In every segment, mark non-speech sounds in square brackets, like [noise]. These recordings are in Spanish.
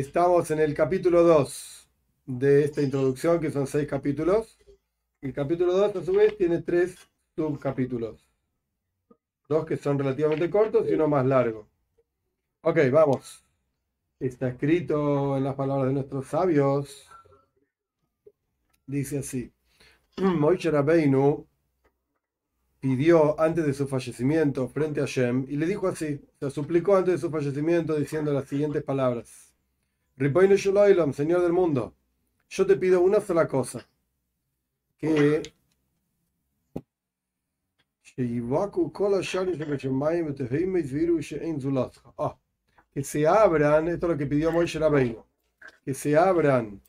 Estamos en el capítulo 2 de esta introducción, que son seis capítulos. El capítulo 2, a su vez, tiene tres subcapítulos. Dos que son relativamente cortos y uno más largo. Ok, vamos. Está escrito en las palabras de nuestros sabios. Dice así. [clears throat] Moishe Rabbeinu pidió antes de su fallecimiento frente a Shem y le dijo así, se suplicó antes de su fallecimiento diciendo las siguientes palabras. Ripoino Shuloilom, Señor del mundo, yo te pido una sola cosa, que que se abran, esto es lo que pidió Moishe Rabbeinu, que se abran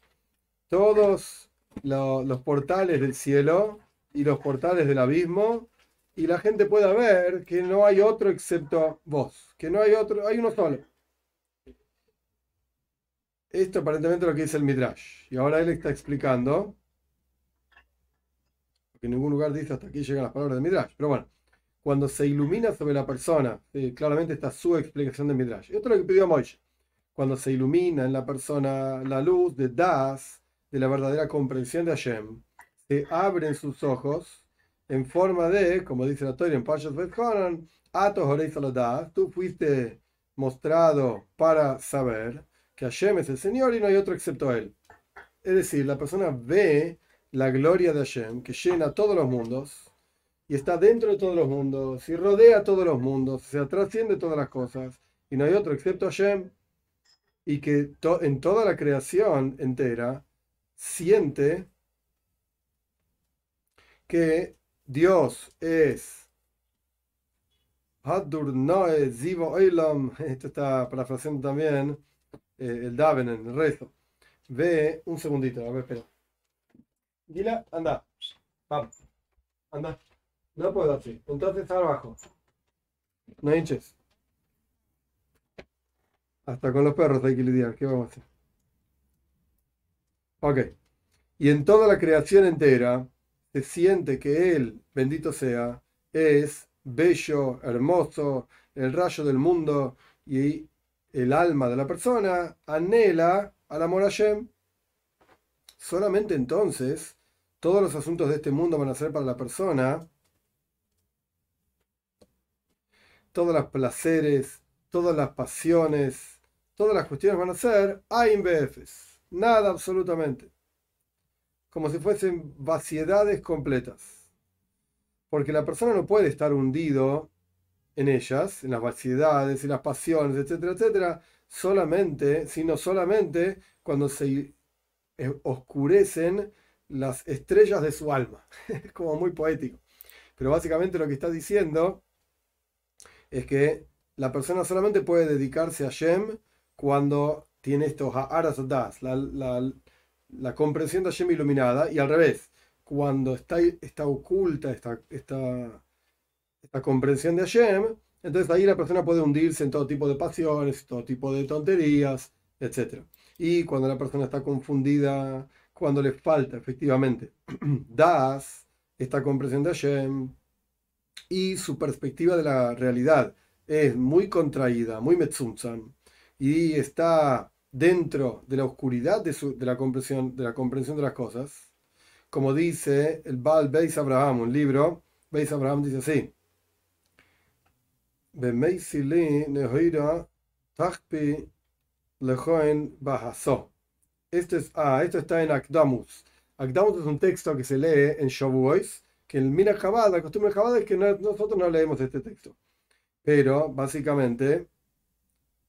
todos los portales del cielo y los portales del abismo y la gente pueda ver que no hay otro excepto vos, que no hay otro, hay uno solo. Esto aparentemente es lo que dice el Midrash. Y ahora él está explicando, porque en ningún lugar dice hasta aquí llegan las palabras del Midrash, pero bueno, cuando se ilumina sobre la persona, claramente está su explicación del Midrash. Esto es lo que pidió Moishe. Cuando se ilumina en la persona la luz de Das, de la verdadera comprensión de Hashem, se abren sus ojos en forma de, como dice la Torah en Pashas Bethonan, Atos Das, tú fuiste mostrado para saber que Hashem es el Señor y no hay otro excepto Él. Es decir, la persona ve la gloria de Hashem que llena todos los mundos y está dentro de todos los mundos y rodea todos los mundos, se trasciende todas las cosas y no hay otro excepto Hashem. Y que en toda la creación entera siente que Dios es Hadur Noe Zivo [laughs] esto está parafraseando también el Daven, el rezo. Ve, un segundito, a ver, espera. Dila, anda. Vamos. Anda. No puedo así. Entonces abajo. No hinches. Hasta con los perros hay que lidiar. ¿Qué vamos a hacer? Ok. Y en toda la creación entera se siente que Él, bendito sea, es bello, hermoso, el rayo del mundo y el alma de la persona anhela al amor a Hashem. Solamente entonces todos los asuntos de este mundo van a ser para la persona, todos los placeres, todas las pasiones, todas las cuestiones van a ser AIMBFs, nada absolutamente, como si fuesen vaciedades completas. Porque la persona no puede estar hundido en ellas, en las vaciedades y las pasiones, etcétera, etcétera, solamente, sino solamente cuando se eh, oscurecen las estrellas de su alma. [laughs] Es como muy poético. Pero básicamente lo que está diciendo es que la persona solamente puede dedicarse a Shem cuando tiene estos aras das, la, la, la, comprensión de Shem iluminada, y al revés, cuando está, está oculta, está, está la comprensión de Hashem, entonces ahí la persona puede hundirse en todo tipo de pasiones, todo tipo de tonterías, etc. Y cuando la persona está confundida, cuando le falta efectivamente [clears throat] das, esta comprensión de Hashem, y su perspectiva de la realidad es muy contraída, muy metzumzan, y está dentro de la oscuridad de, de, la comprensión, de la comprensión de las cosas, como dice el Baal Beis Abraham, un libro, Beis Abraham dice así, esto, es, ah, esto está en Akdamus. Akdamus es un texto que se lee en Shavuos, que el Mina Chabad, la costumbre de es que nosotros no leemos este texto. Pero, básicamente,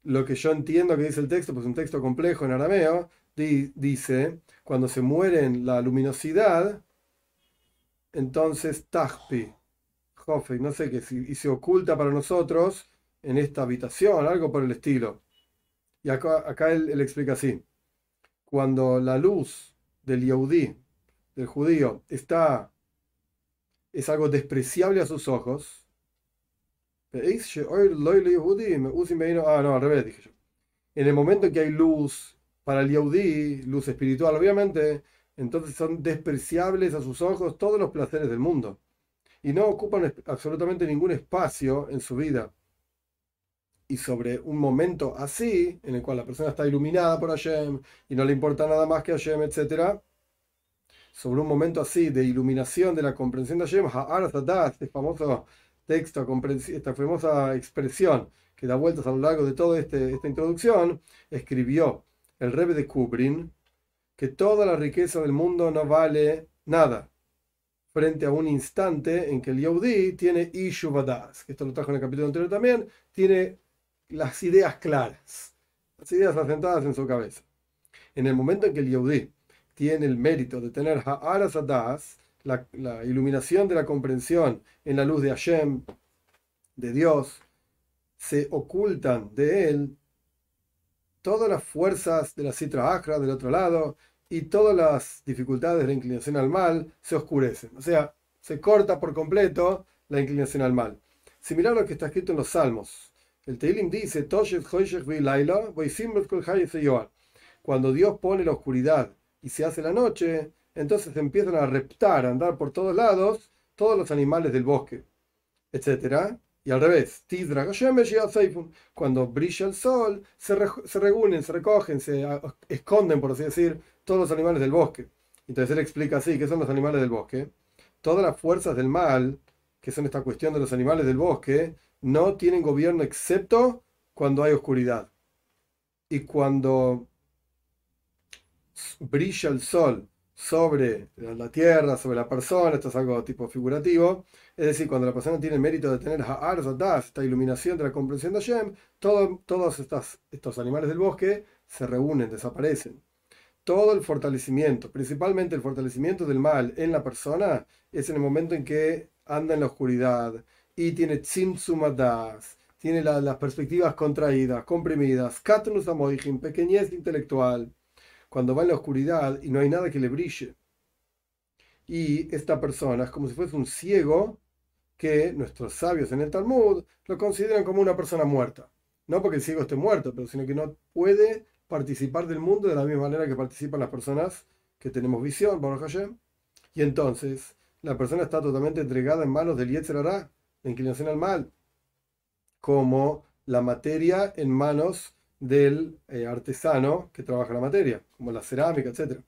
lo que yo entiendo que dice el texto, pues un texto complejo en arameo, dice, cuando se muere la luminosidad, entonces Tajpi, no sé qué, y se oculta para nosotros en esta habitación, algo por el estilo. Y acá, acá él, explica así. Cuando la luz del Yehudí, del judío, está, es algo despreciable a sus ojos. Ah, no, al revés, dije yo. En el momento que hay luz para el Yehudí, luz espiritual, obviamente, entonces son despreciables a sus ojos todos los placeres del mundo y no ocupan absolutamente ningún espacio en su vida. y sobre un momento así, en el cual la persona está iluminada por Hashem y no le importa nada más que Hashem, etc., sobre un momento así de iluminación de la comprensión de Hashem, este famoso texto, esta famosa expresión que da vueltas a lo largo de toda este, esta introducción, escribió el Rebbe de Kubrin que toda la riqueza del mundo no vale nada frente a un instante en que el Yehudi tiene Ishuvadas, que esto lo trajo en el capítulo anterior también, tiene las ideas claras, las ideas asentadas en su cabeza. En el momento en que el Yehudi tiene el mérito de tener Ha'aras Adas, la, la iluminación de la comprensión en la luz de Hashem, de Dios, se ocultan de él todas las fuerzas de la citra acra del otro lado y todas las dificultades de la inclinación al mal se oscurecen. O sea, se corta por completo la inclinación al mal. Similar a lo que está escrito en los Salmos. El Teilim dice, cuando Dios pone la oscuridad y se hace la noche, entonces empiezan a reptar, a andar por todos lados todos los animales del bosque, etc. Y al revés, cuando brilla el sol, se, se reúnen, se recogen, se esconden, por así decir, todos los animales del bosque. Entonces él explica así, ¿qué son los animales del bosque? Todas las fuerzas del mal, que son esta cuestión de los animales del bosque, no tienen gobierno excepto cuando hay oscuridad. Y cuando brilla el sol sobre la tierra, sobre la persona, esto es algo tipo figurativo, es decir, cuando la persona tiene el mérito de tener esta iluminación de la comprensión de Hashem, todos estos, estos animales del bosque se reúnen, desaparecen. Todo el fortalecimiento, principalmente el fortalecimiento del mal en la persona, es en el momento en que anda en la oscuridad y tiene tzimtzumadas, tiene las perspectivas contraídas, comprimidas, katnus pequeñez intelectual cuando va en la oscuridad y no hay nada que le brille. Y esta persona es como si fuese un ciego que nuestros sabios en el Talmud lo consideran como una persona muerta. No porque el ciego esté muerto, pero sino que no puede participar del mundo de la misma manera que participan las personas que tenemos visión, Baruch Hashem. Y entonces la persona está totalmente entregada en manos del Yetzer la inclinación al mal, como la materia en manos del eh, artesano que trabaja la materia, como la cerámica, etc.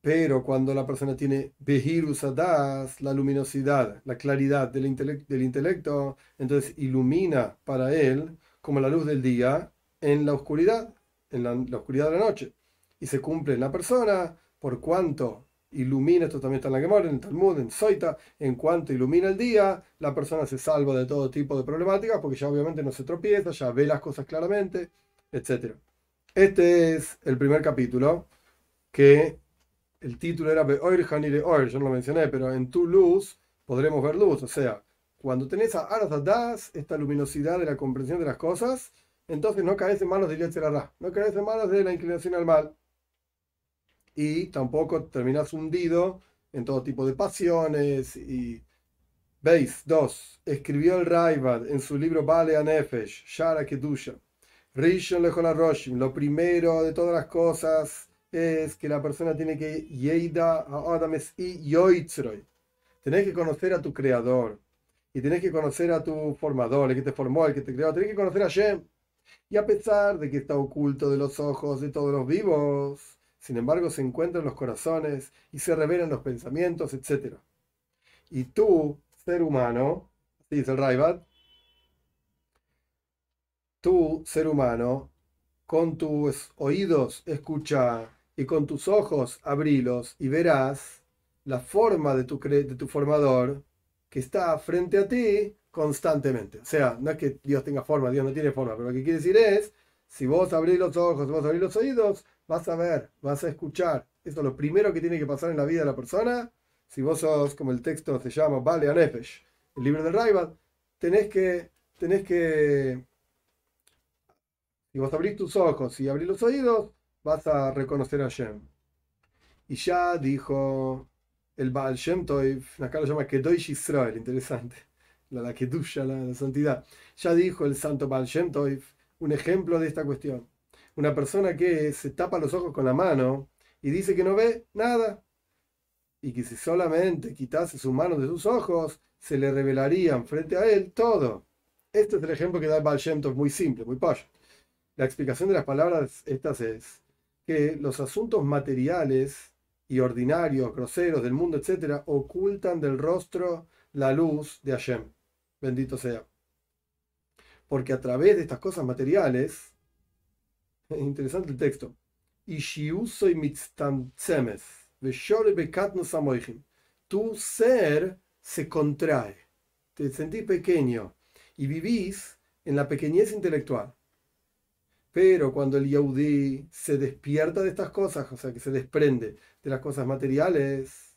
Pero cuando la persona tiene Behirusadas, la luminosidad, la claridad del, intelecto, entonces ilumina para él como la luz del día en la oscuridad, en la, la oscuridad de la noche. Y se cumple en la persona por cuanto ilumina, esto también está en la Gemara, en el Talmud, en Soita, en cuanto ilumina el día, la persona se salva de todo tipo de problemáticas porque ya obviamente no se tropieza, ya ve las cosas claramente, etc. Este es el primer capítulo, que el título era Beoir Hanire Oir, yo no lo mencioné, pero en tu luz podremos ver luz, o sea, cuando tenés a Das, esta luminosidad de la comprensión de las cosas, entonces no caes en manos de Yetzerará, no caes en manos de la inclinación al mal y tampoco terminas hundido en todo tipo de pasiones y veis dos escribió el Raibad en su libro Bale Nefesh Shara Kedusha Rishon Roshim lo primero de todas las cosas es que la persona tiene que Yeida a Adames y Yoitzroy tenés que conocer a tu creador y tenés que conocer a tu formador, el que te formó, el que te creó, tenés que conocer a Shem. Y a pesar de que está oculto de los ojos de todos los vivos, sin embargo se encuentran los corazones y se revelan los pensamientos, etc. Y tú, ser humano, dice el Raibat, tú, ser humano, con tus oídos escucha y con tus ojos abrilos y verás la forma de tu, formador que está frente a ti constantemente. O sea, no es que Dios tenga forma, Dios no tiene forma, pero lo que quiere decir es, si vos abrís los ojos, vos abrís los oídos, vas a ver, vas a escuchar. Esto es lo primero que tiene que pasar en la vida de la persona. Si vos sos, como el texto se llama, Vale Anefesh, el libro de Raibat, tenés que, tenés que, si vos abrís tus ojos y abrís los oídos, vas a reconocer a Shem. Y ya dijo el Baal Shem acá lo llama Kedosh Israel, interesante, la, la Kedusha, la, la, santidad. Ya dijo el santo Baal Shem un ejemplo de esta cuestión una persona que se tapa los ojos con la mano y dice que no ve nada, y que si solamente quitase sus manos de sus ojos, se le revelarían frente a él todo. Este es el ejemplo que da Baal muy simple, muy payo. La explicación de las palabras estas es que los asuntos materiales y ordinarios, groseros del mundo, etc., ocultan del rostro la luz de Hashem. Bendito sea. Porque a través de estas cosas materiales, es interesante el texto, tu ser se contrae, te sentís pequeño y vivís en la pequeñez intelectual. Pero cuando el Yahudi se despierta de estas cosas, o sea, que se desprende de las cosas materiales,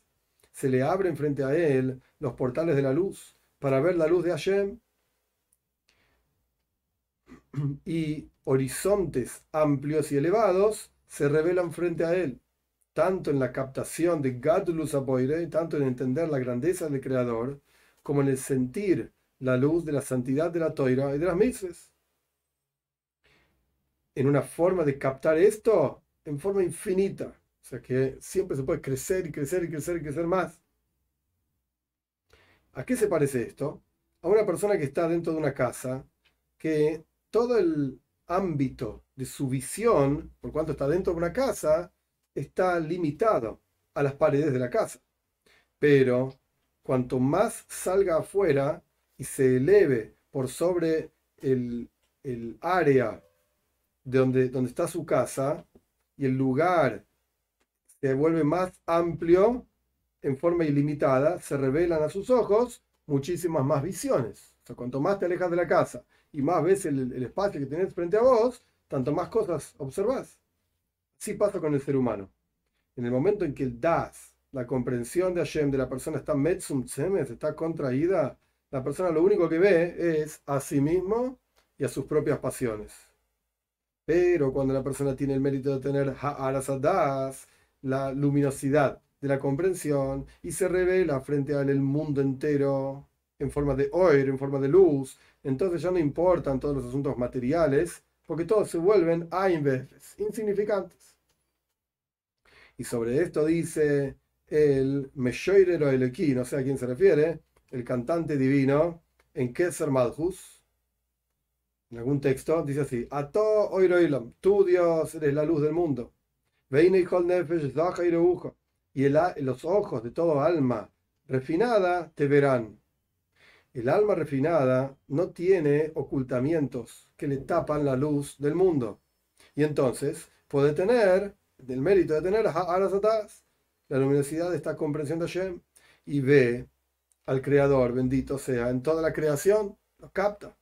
se le abren frente a él los portales de la luz para ver la luz de Hashem y horizontes amplios y elevados se revelan frente a él, tanto en la captación de Gadlus Aboire, tanto en entender la grandeza del Creador, como en el sentir la luz de la santidad de la toira y de las mitzvahs. En una forma de captar esto en forma infinita. O sea que siempre se puede crecer y crecer y crecer y crecer más. ¿A qué se parece esto? A una persona que está dentro de una casa, que todo el ámbito de su visión, por cuanto está dentro de una casa, está limitado a las paredes de la casa. Pero cuanto más salga afuera, y se eleve por sobre el, área de donde, donde está su casa y el lugar se vuelve más amplio en forma ilimitada, se revelan a sus ojos muchísimas más visiones. O sea, cuanto más te alejas de la casa y más ves el, el espacio que tenés frente a vos, tanto más cosas observás. Así pasa con el ser humano. En el momento en que el das, la comprensión de Hashem de la persona está metzum tzemes, está contraída, la persona lo único que ve es a sí mismo y a sus propias pasiones. Pero cuando la persona tiene el mérito de tener ha'arasadas, la luminosidad de la comprensión, y se revela frente a el mundo entero en forma de oir, en forma de luz, entonces ya no importan todos los asuntos materiales, porque todos se vuelven veces insignificantes. Y sobre esto dice el Meshoirero Elequí, no sé a quién se refiere, el cantante divino, en Keser Malchus, en algún texto, dice así: Ato oiroilam, tú Dios eres la luz del mundo. Y el, los ojos de todo alma refinada te verán. El alma refinada no tiene ocultamientos que le tapan la luz del mundo. Y entonces puede tener, del mérito de tener, la luminosidad de esta comprensión de Hashem, y ve al Creador, bendito sea, en toda la creación, lo capta.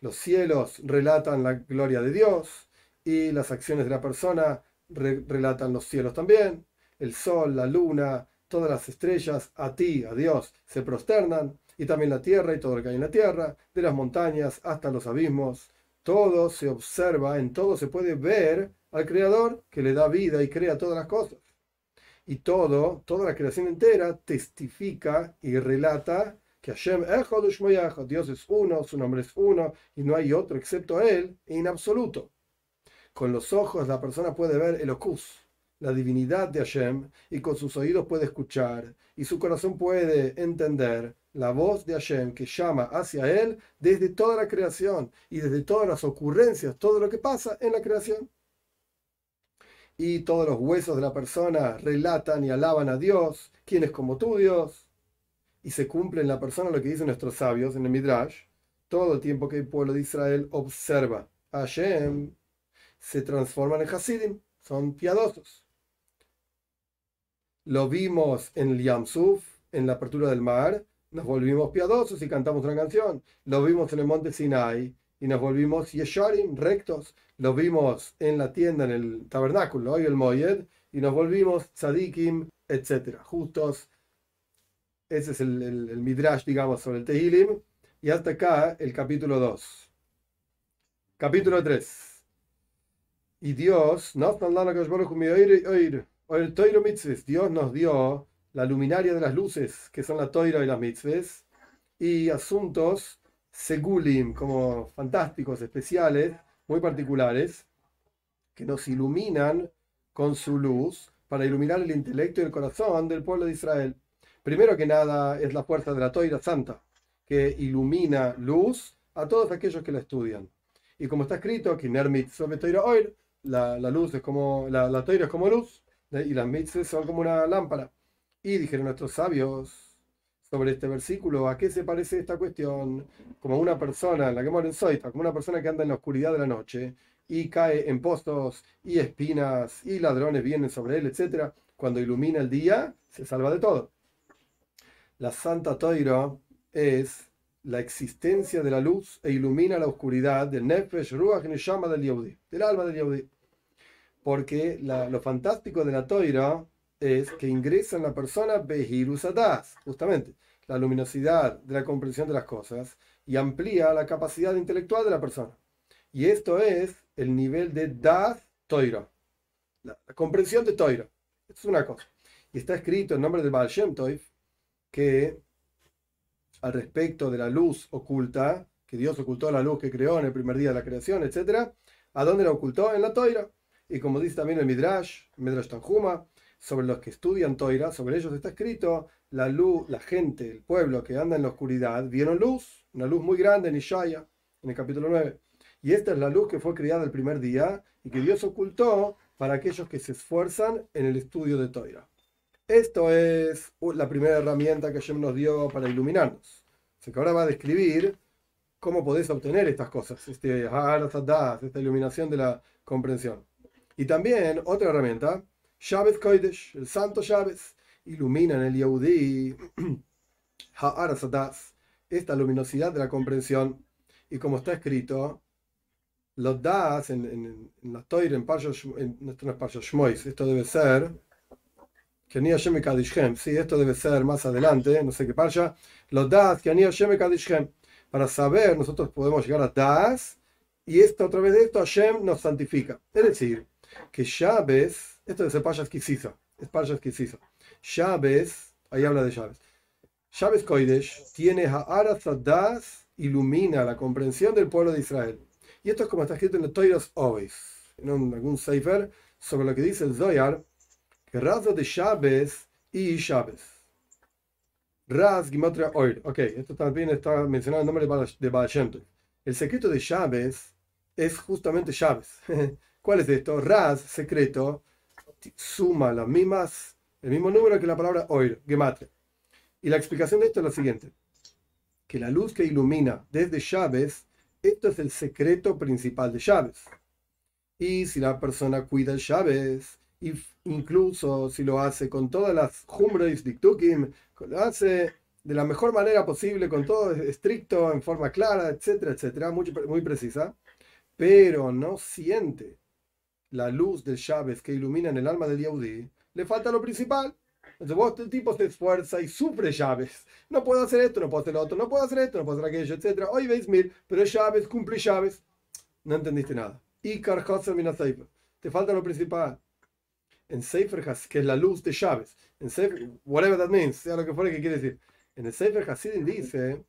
Los cielos relatan la gloria de Dios y las acciones de la persona relatan los cielos también. El sol, la luna, todas las estrellas, a ti, a Dios, se prosternan y también la tierra y todo lo que hay en la tierra, de las montañas hasta los abismos. Todo se observa, en todo se puede ver al Creador que le da vida y crea todas las cosas y todo, toda la creación entera testifica y relata que Hashem Dios es uno, su nombre es uno y no hay otro excepto Él en absoluto. Con los ojos la persona puede ver el ocus, la divinidad de Hashem, y con sus oídos puede escuchar, y su corazón puede entender la voz de Hashem que llama hacia Él desde toda la creación y desde todas las ocurrencias, todo lo que pasa en la creación y todos los huesos de la persona relatan y alaban a Dios, quien es como tú, Dios, y se cumple en la persona lo que dicen nuestros sabios en el Midrash, todo el tiempo que el pueblo de Israel observa a Hashem, se transforman en Hasidim, son piadosos. Lo vimos en el Yamsuf, en la apertura del mar, nos volvimos piadosos y cantamos una canción. Lo vimos en el monte Sinai y nos volvimos Yesharim, rectos. Lo vimos en la tienda, en el tabernáculo, hoy el Moyed, y nos volvimos Tzadikim, etc. Justos. Ese es el, el, Midrash, digamos, sobre el Tehilim. Y hasta acá el capítulo 2. Capítulo 3. Y Dios, Dios nos dio la luminaria de las luces, que son la toira y las mitzvahs, y asuntos segulim, como fantásticos, especiales, muy particulares, que nos iluminan con su luz para iluminar el intelecto y el corazón del pueblo de Israel. Primero que nada es la fuerza de la Toira Santa, que ilumina luz a todos aquellos que la estudian. Y como está escrito, que la, la luz es como, la, toira es como luz, y las mitzvahs son como una lámpara. Y dijeron nuestros sabios sobre este versículo, ¿a qué se parece esta cuestión? Como una persona, la que en Soita, como una persona que anda en la oscuridad de la noche y cae en postos y espinas y ladrones vienen sobre él, etc. Cuando ilumina el día, se salva de todo. La Santa Toira es la existencia de la luz e ilumina la oscuridad del Nefesh Ruach llama del Yehudi, del alma del Yehudi. Porque lo fantástico de la Toira es que ingresa en la persona Behirusadas, justamente, la luminosidad de la comprensión de las cosas y amplía la capacidad intelectual de la persona. Y esto es el nivel de Das Toira, la, comprensión de Toira. Esto es una cosa. Y está escrito en nombre del Baal Shem Toif que al respecto de la luz oculta, que Dios ocultó la luz que creó en el primer día de la creación, etc., ¿a dónde la ocultó? En la toira. Y como dice también el Midrash, Midrash Tanjuma, sobre los que estudian toira, sobre ellos está escrito, la luz, la gente, el pueblo que anda en la oscuridad, vieron luz, una luz muy grande en Ishaya, en el capítulo 9. Y esta es la luz que fue creada el primer día y que Dios ocultó para aquellos que se esfuerzan en el estudio de toira. Esto es la primera herramienta que Hashem nos dio para iluminarnos. Así que ahora va a describir cómo podés obtener estas cosas, este esta iluminación de la comprensión. Y también otra herramienta, Shabbat Kodesh, el santo Shabbat, ilumina en el Yehudi [clears throat] esta luminosidad de la comprensión. Y como está escrito, los das en, en, en la Toira, en en, esto debe ser que ni Hashem Kadishhem. Sí, esto debe ser más adelante, no sé qué pasa. Los das que ni Hashem Kadishhem. Para saber, nosotros podemos llegar a das, y esto, a través de esto, Hashem nos santifica. Es decir, que Shabes, esto debe ser Pashas Kisisa, es Pashas Kisisa. Shabes, ahí habla de Shabes. Shabes Koidesh tiene Ha'arat das, ilumina la comprensión del pueblo de Israel. Y esto es como está escrito en el Toiros Ovis, en algún Sefer, sobre lo que dice el Zoyar que raza de Shabes y Shabes. Raz Gimotria Oir. Ok, esto también está mencionado el nombre de Baal El secreto de Shabes es justamente Shabes. [laughs] ¿Cuál es esto? Raz, secreto, suma las mismas, el mismo número que la palabra Oir, Gematria. Y la explicación de esto es la siguiente: que la luz que ilumina desde Shabes, esto es el secreto principal de Shabes. Y si la persona cuida el Shabes, incluso si lo hace con todas las Humreis Diktukim, lo hace de la mejor manera posible, con todo estricto, en forma clara, etcétera, etcétera, muy precisa, pero no siente la luz del Shabbat que ilumina en el alma del Yahudi, le falta lo principal. Entonces vos, el tipo se esfuerza y sufre llaves. No puedo hacer esto, no puedo hacer lo otro, no puedo hacer esto, no puedo hacer aquello, etcétera. Hoy veis mil, pero llaves, cumple llaves. No entendiste nada. Y Te falta lo principal en Sefer que es la luz de llaves, en Sefer, whatever that means, sea lo que fuera que quiere decir. En el Sefer Hasidim dice,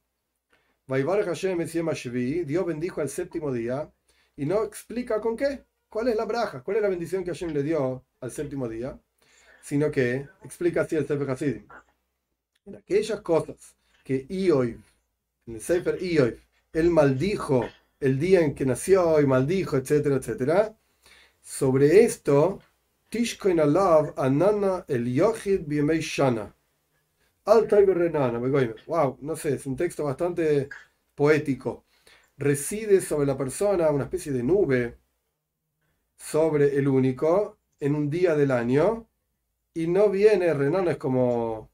Dios bendijo al séptimo día y no explica con qué, cuál es la braja, cuál es la bendición que Hashem le dio al séptimo día, sino que explica así el Sefer Hasidim. En aquellas cosas que Ioiv, en el Sefer Ioiv, él maldijo el día en que nació y maldijo, etcétera, etcétera, sobre esto Tishkoin alav anana el yochid biemei shana. renana, Wow, no sé, es un texto bastante poético. Reside sobre la persona una especie de nube sobre el único en un día del año y no viene, renana es como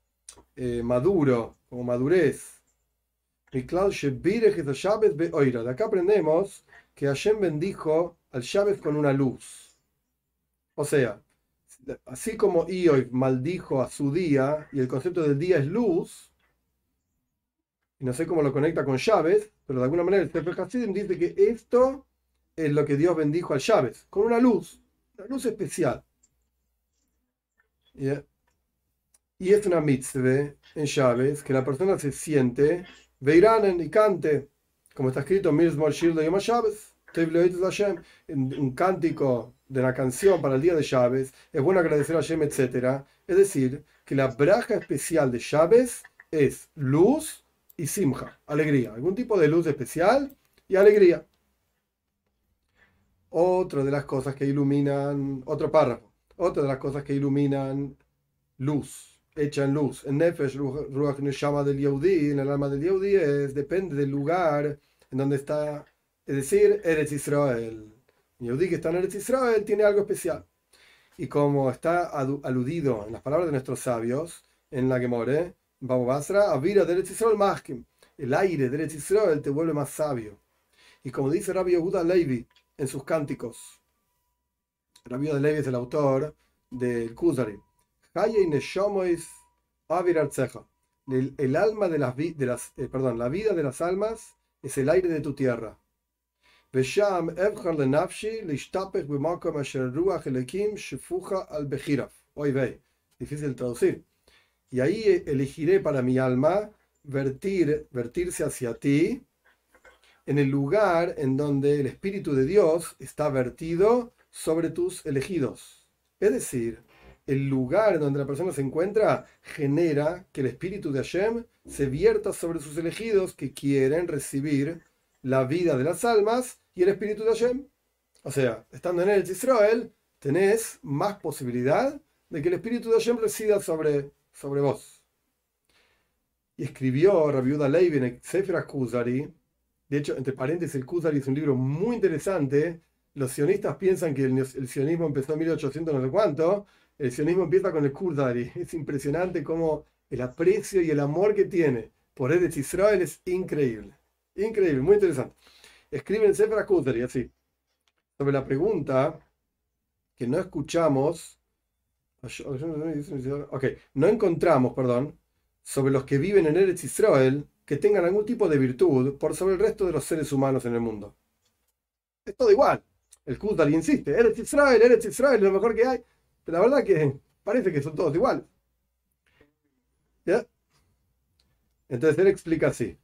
eh, maduro, como madurez. De acá aprendemos que Hashem bendijo al Shabbat con una luz. O sea, así como Ioy maldijo a su día, y el concepto del día es luz, y no sé cómo lo conecta con llaves, pero de alguna manera el Sefer dice que esto es lo que Dios bendijo al llaves, con una luz, una luz especial. Y es una mitzvah en llaves que la persona se siente, veiranen y cante, como está escrito en un cántico de la canción para el día de Chávez, es bueno agradecer a Hashem, etc. Es decir, que la braja especial de Chávez es luz y simja, alegría, algún tipo de luz especial y alegría. Otra de las cosas que iluminan, otro párrafo, otra de las cosas que iluminan luz, echan luz. En Nefesh, Ruach Neshama del Yehudi, en el alma del Yehudi, es, depende del lugar en donde está, es decir, Eretz Israel. El Yehudi que está en Eretz Israel tiene algo especial. Y como está aludido en las palabras de nuestros sabios, en la Gemore, Babu Basra, Avira de Eretz Israel Mahkim. El aire de Eretz Israel te vuelve más sabio. Y como dice Rabbi Yehuda Levi en sus cánticos, Rabbi Yehuda Levi es el autor del Kuzari. El, el alma de las, de las eh, perdón, la vida de las almas es el aire de tu tierra. Hoy ve, difícil traducir. Y ahí elegiré para mi alma vertir, vertirse hacia ti en el lugar en donde el Espíritu de Dios está vertido sobre tus elegidos. Es decir, el lugar donde la persona se encuentra genera que el Espíritu de Hashem se vierta sobre sus elegidos que quieren recibir la vida de las almas y el Espíritu de Hashem. O sea, estando en el Israel, tenés más posibilidad de que el Espíritu de Hashem resida sobre, sobre vos. Y escribió Rabiuda en el Sefer Kuzari. De hecho, entre paréntesis, el Kuzari es un libro muy interesante. Los sionistas piensan que el, sionismo empezó en 1800 no sé cuánto. El sionismo empieza con el Kuzari. Es impresionante cómo el aprecio y el amor que tiene por Eretz Israel es increíble. Increíble, muy interesante. Escribe en Sefer Kuzari así. Sobre la pregunta que no escuchamos. Ok, no encontramos, perdón, sobre los que viven en Eretz Israel que tengan algún tipo de virtud por sobre el resto de los seres humanos en el mundo. Es todo igual. El Kudal insiste, Eretz Israel, Eretz Israel lo mejor que hay. Pero la verdad que parece que son todos iguales. ¿Ya? Entonces él explica así.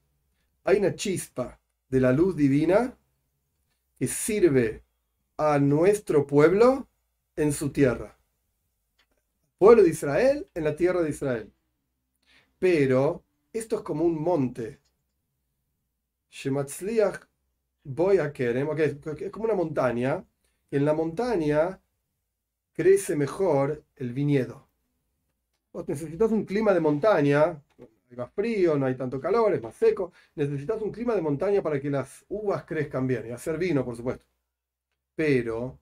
Hay una chispa de la luz divina que sirve a nuestro pueblo en su tierra. Pueblo de Israel en la tierra de Israel pero esto es como un monte. voy a es como una montaña. Y en la montaña crece mejor el viñedo. Vos necesitas un clima de montaña, hay más frío, no hay tanto calor, es más seco. Necesitas un clima de montaña para que las uvas crezcan bien y hacer vino, por supuesto. Pero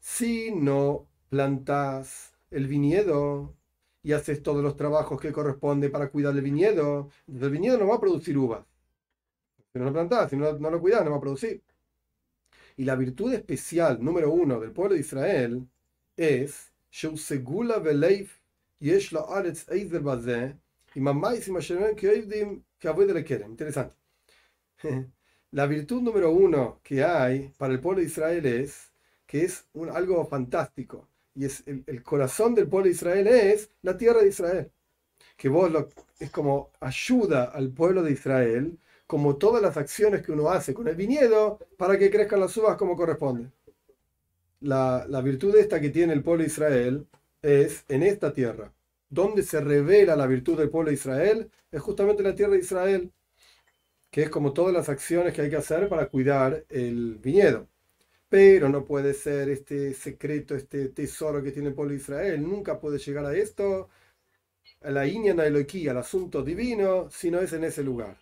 si no plantas el viñedo y haces todos los trabajos que corresponde para cuidar el viñedo, el viñedo no va a producir uvas. Si no lo plantas, si no, no lo cuidas, no va a producir. Y la virtud especial número uno del pueblo de Israel es Interesante. [laughs] La virtud número uno que hay para el pueblo de Israel es que es un, algo fantástico. Y es el, corazón del pueblo de Israel es la tierra de Israel. Que vos es como ayuda al pueblo de Israel, como todas las acciones que uno hace con el viñedo, para que crezcan las uvas como corresponde. La, la virtud esta que tiene el pueblo de Israel es en esta tierra. Donde se revela la virtud del pueblo de Israel es justamente en la tierra de Israel que es como todas las acciones que hay que hacer para cuidar el viñedo. Pero no puede ser este secreto, este tesoro que tiene el pueblo de Israel. Nunca puede llegar a esto, a la Iñana Eloquí, al asunto divino, si no es en ese lugar.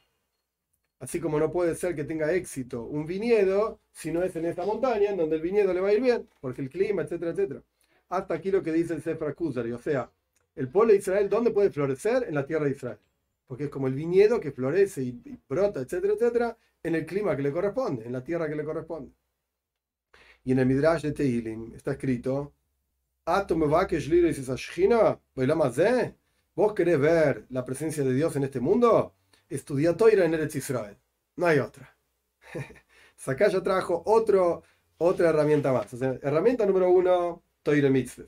Así como no puede ser que tenga éxito un viñedo si no es en esta montaña, en donde el viñedo le va a ir bien, porque el clima, etcétera, etcétera. Hasta aquí lo que dice el Sefer Kuzari. O sea, el pueblo de Israel, ¿dónde puede florecer? En la tierra de Israel porque es como el viñedo que florece y, brota, etcétera, etcétera, en el clima que le corresponde, en la tierra que le corresponde. Y en el Midrash de Tehilim está escrito, ¿Vos querés ver la presencia de Dios en este mundo? Estudia Toira en Eretz Israel. No hay otra. [laughs] Acá ya trajo otro, otra herramienta más. O sea, herramienta número uno, Toira Mitzvah.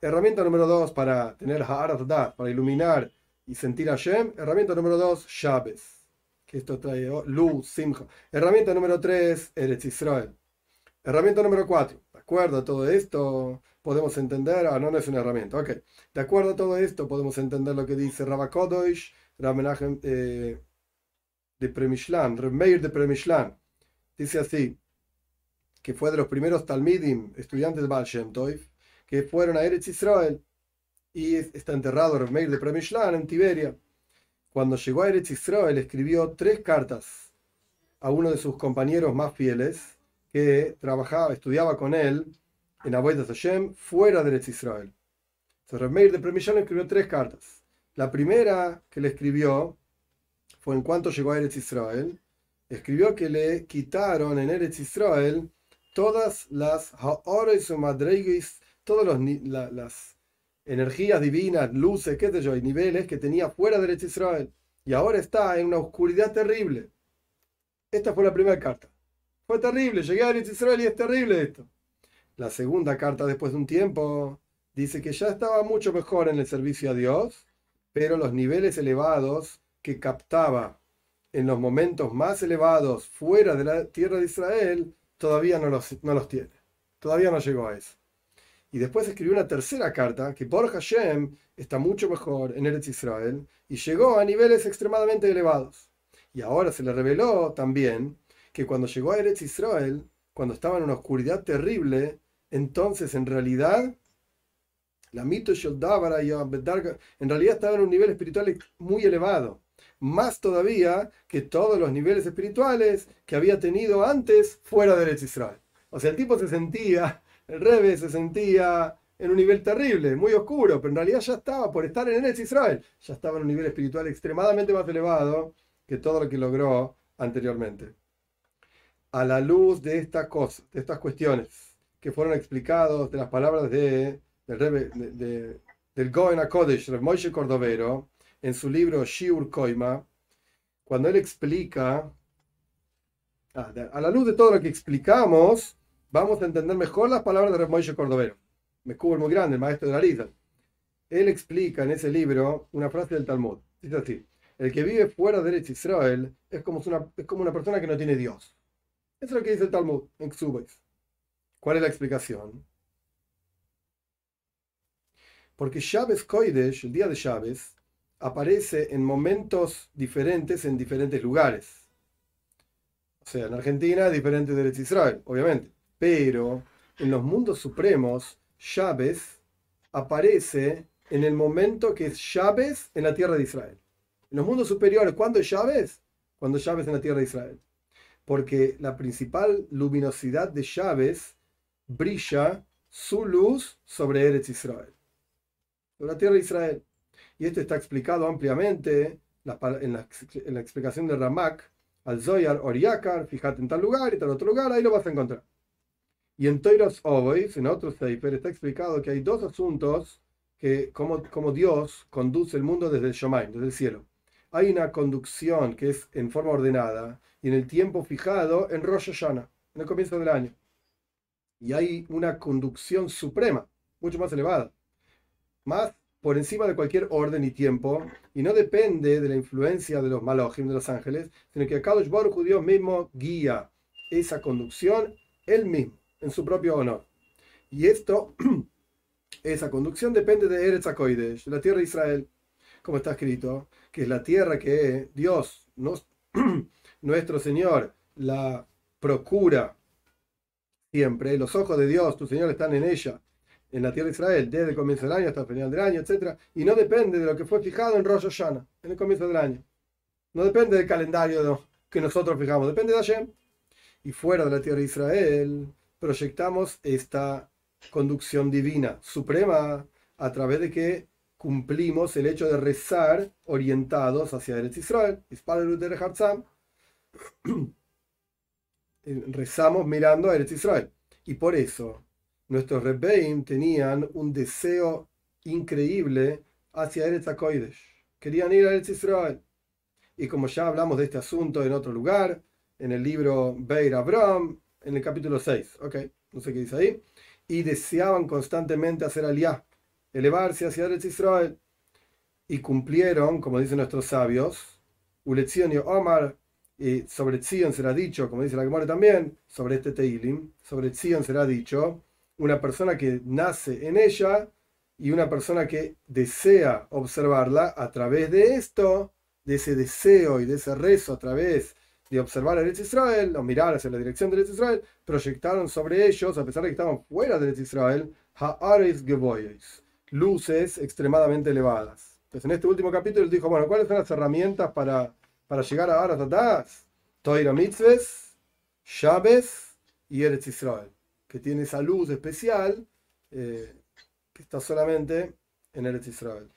Herramienta número dos, para tener Ha'arat para iluminar y sentir a Shem. Herramienta número 2, Shabes. Que esto trae oh, luz, simcha. Herramienta número 3, Eretz Israel. Herramienta número 4. De acuerdo a todo esto, podemos entender, ah, no, no es una herramienta, ok. De acuerdo a todo esto, podemos entender lo que dice Rabakodosh, Ramenachem eh, de Premishlan, Remeir de Premishlan. Dice así, que fue de los primeros Talmidim, estudiantes de Baal Shem que fueron a Eretz Israel. Y está enterrado Remeir de Premishlan en Tiberia. Cuando llegó a Eretz Israel, escribió tres cartas a uno de sus compañeros más fieles, que trabajaba, estudiaba con él en de Hashem, fuera de Eretz Israel. Entonces, Remeir de Premishlan escribió tres cartas. La primera que le escribió fue en cuanto llegó a Eretz Israel. Escribió que le quitaron en Eretz Israel todas las haores o madreguis, todas las energías divinas, luces, qué sé yo, y niveles que tenía fuera de Eretz Israel. Y ahora está en una oscuridad terrible. Esta fue la primera carta. Fue terrible, llegué a Eretz Israel y es terrible esto. La segunda carta, después de un tiempo, dice que ya estaba mucho mejor en el servicio a Dios, pero los niveles elevados que captaba en los momentos más elevados fuera de la tierra de Israel, todavía no los, no los tiene. Todavía no llegó a eso. Y después escribió una tercera carta que por Hashem está mucho mejor en Eretz Israel y llegó a niveles extremadamente elevados. Y ahora se le reveló también que cuando llegó a Eretz Israel, cuando estaba en una oscuridad terrible, entonces en realidad la mito en realidad estaba en un nivel espiritual muy elevado, más todavía que todos los niveles espirituales que había tenido antes fuera de Eretz Israel. O sea, el tipo se sentía, el Rebe se sentía en un nivel terrible, muy oscuro, pero en realidad ya estaba por estar en Eretz Israel, ya estaba en un nivel espiritual extremadamente más elevado que todo lo que logró anteriormente. A la luz de estas cosas, de estas cuestiones, que fueron explicados de las palabras de, del Goen HaKodesh, Rev Cordovero, en su libro Shiur Koima, cuando él explica, ah, a la luz de todo lo que explicamos, vamos a entender mejor las palabras de Rev Moshe Cordovero. Me cubo muy grande, el maestro de la Lisa. Él explica en ese libro una frase del Talmud. Dice así, el que vive fuera de Israel es como una, es como una persona que no tiene Dios. Eso es lo que dice el Talmud en Ksubais. ¿Cuál es la explicación? Porque Shabes Koidesh, el día de Shabes, aparece en momentos diferentes en diferentes lugares. O sea, en Argentina es diferente de Israel, obviamente. Pero en los mundos supremos, Shabes aparece en el momento que es Shabes en la tierra de Israel. En los mundos superiores, ¿cuándo es Shabes? Cuando Shabes en la tierra de Israel. Porque la principal luminosidad de Shabes brilla su luz sobre Eretz Israel, sobre la tierra de Israel. Y esto está explicado ampliamente en la, explicación de Ramak al Zoyar Oriakar, fíjate en tal lugar y tal otro lugar, ahí lo vas a encontrar. Y en Toiros Ovois, en otro Seifer, está explicado que hay dos asuntos que, como, como Dios conduce el mundo desde el Shomain, desde el cielo. Hay una conducción que es en forma ordenada en el tiempo fijado en Rosh Hashanah, en el comienzo del año y hay una conducción suprema, mucho más elevada, más por encima de cualquier orden y tiempo, y no depende de la influencia de los malojim, de los ángeles, sino que Kadosh Baruch Dios mismo guía esa conducción él mismo, en su propio honor. Y esto, [clears throat] esa conducción depende de Eretz HaKoidesh, de la tierra de Israel, como está escrito, que es la tierra que Dios, [clears throat] nuestro Señor, la procura siempre. Los ojos de Dios, tu Señor, están en ella, en la tierra de Israel, desde el comienzo del año hasta el final del año, etc. Y no depende de lo que fue fijado en Rosh Hashanah, en el comienzo del año. No depende del calendario que nosotros fijamos, depende de Hashem. Y fuera de la tierra de Israel, proyectamos esta conducción divina suprema a través de que cumplimos el hecho de rezar orientados hacia Eretz Israel. [clears throat] rezamos mirando a Eretz Israel. Y por eso nuestros Rebbeim tenían un deseo increíble hacia Eretz HaKoidesh. Querían ir a Eretz Israel. Y como ya hablamos de este asunto en otro lugar, en el libro Beir Abram, en el capítulo 6, ok, no sé qué dice ahí, y deseaban constantemente hacer aliá, elevarse hacia Eretz Israel. Y cumplieron, como dicen nuestros sabios, Uletzion y Omar sobre Tzion será dicho, como dice la Gemara también, sobre este Teilim, sobre Tzion será dicho, una persona que nace en ella y una persona que desea observarla a través de esto, de ese deseo y de ese rezo a través de observar a Eretz Israel o mirar hacia la dirección de Eretz Israel, proyectaron sobre ellos, a pesar de que estaban fuera de Eretz Israel, Ha'ares Geboyes, luces extremadamente elevadas. Entonces en este último capítulo dijo, bueno, ¿cuáles son las herramientas para, para llegar a Aras Toira Mitzves, Shabes y Eretz Israel, que tiene esa luz especial eh, que está solamente en Eretz Israel.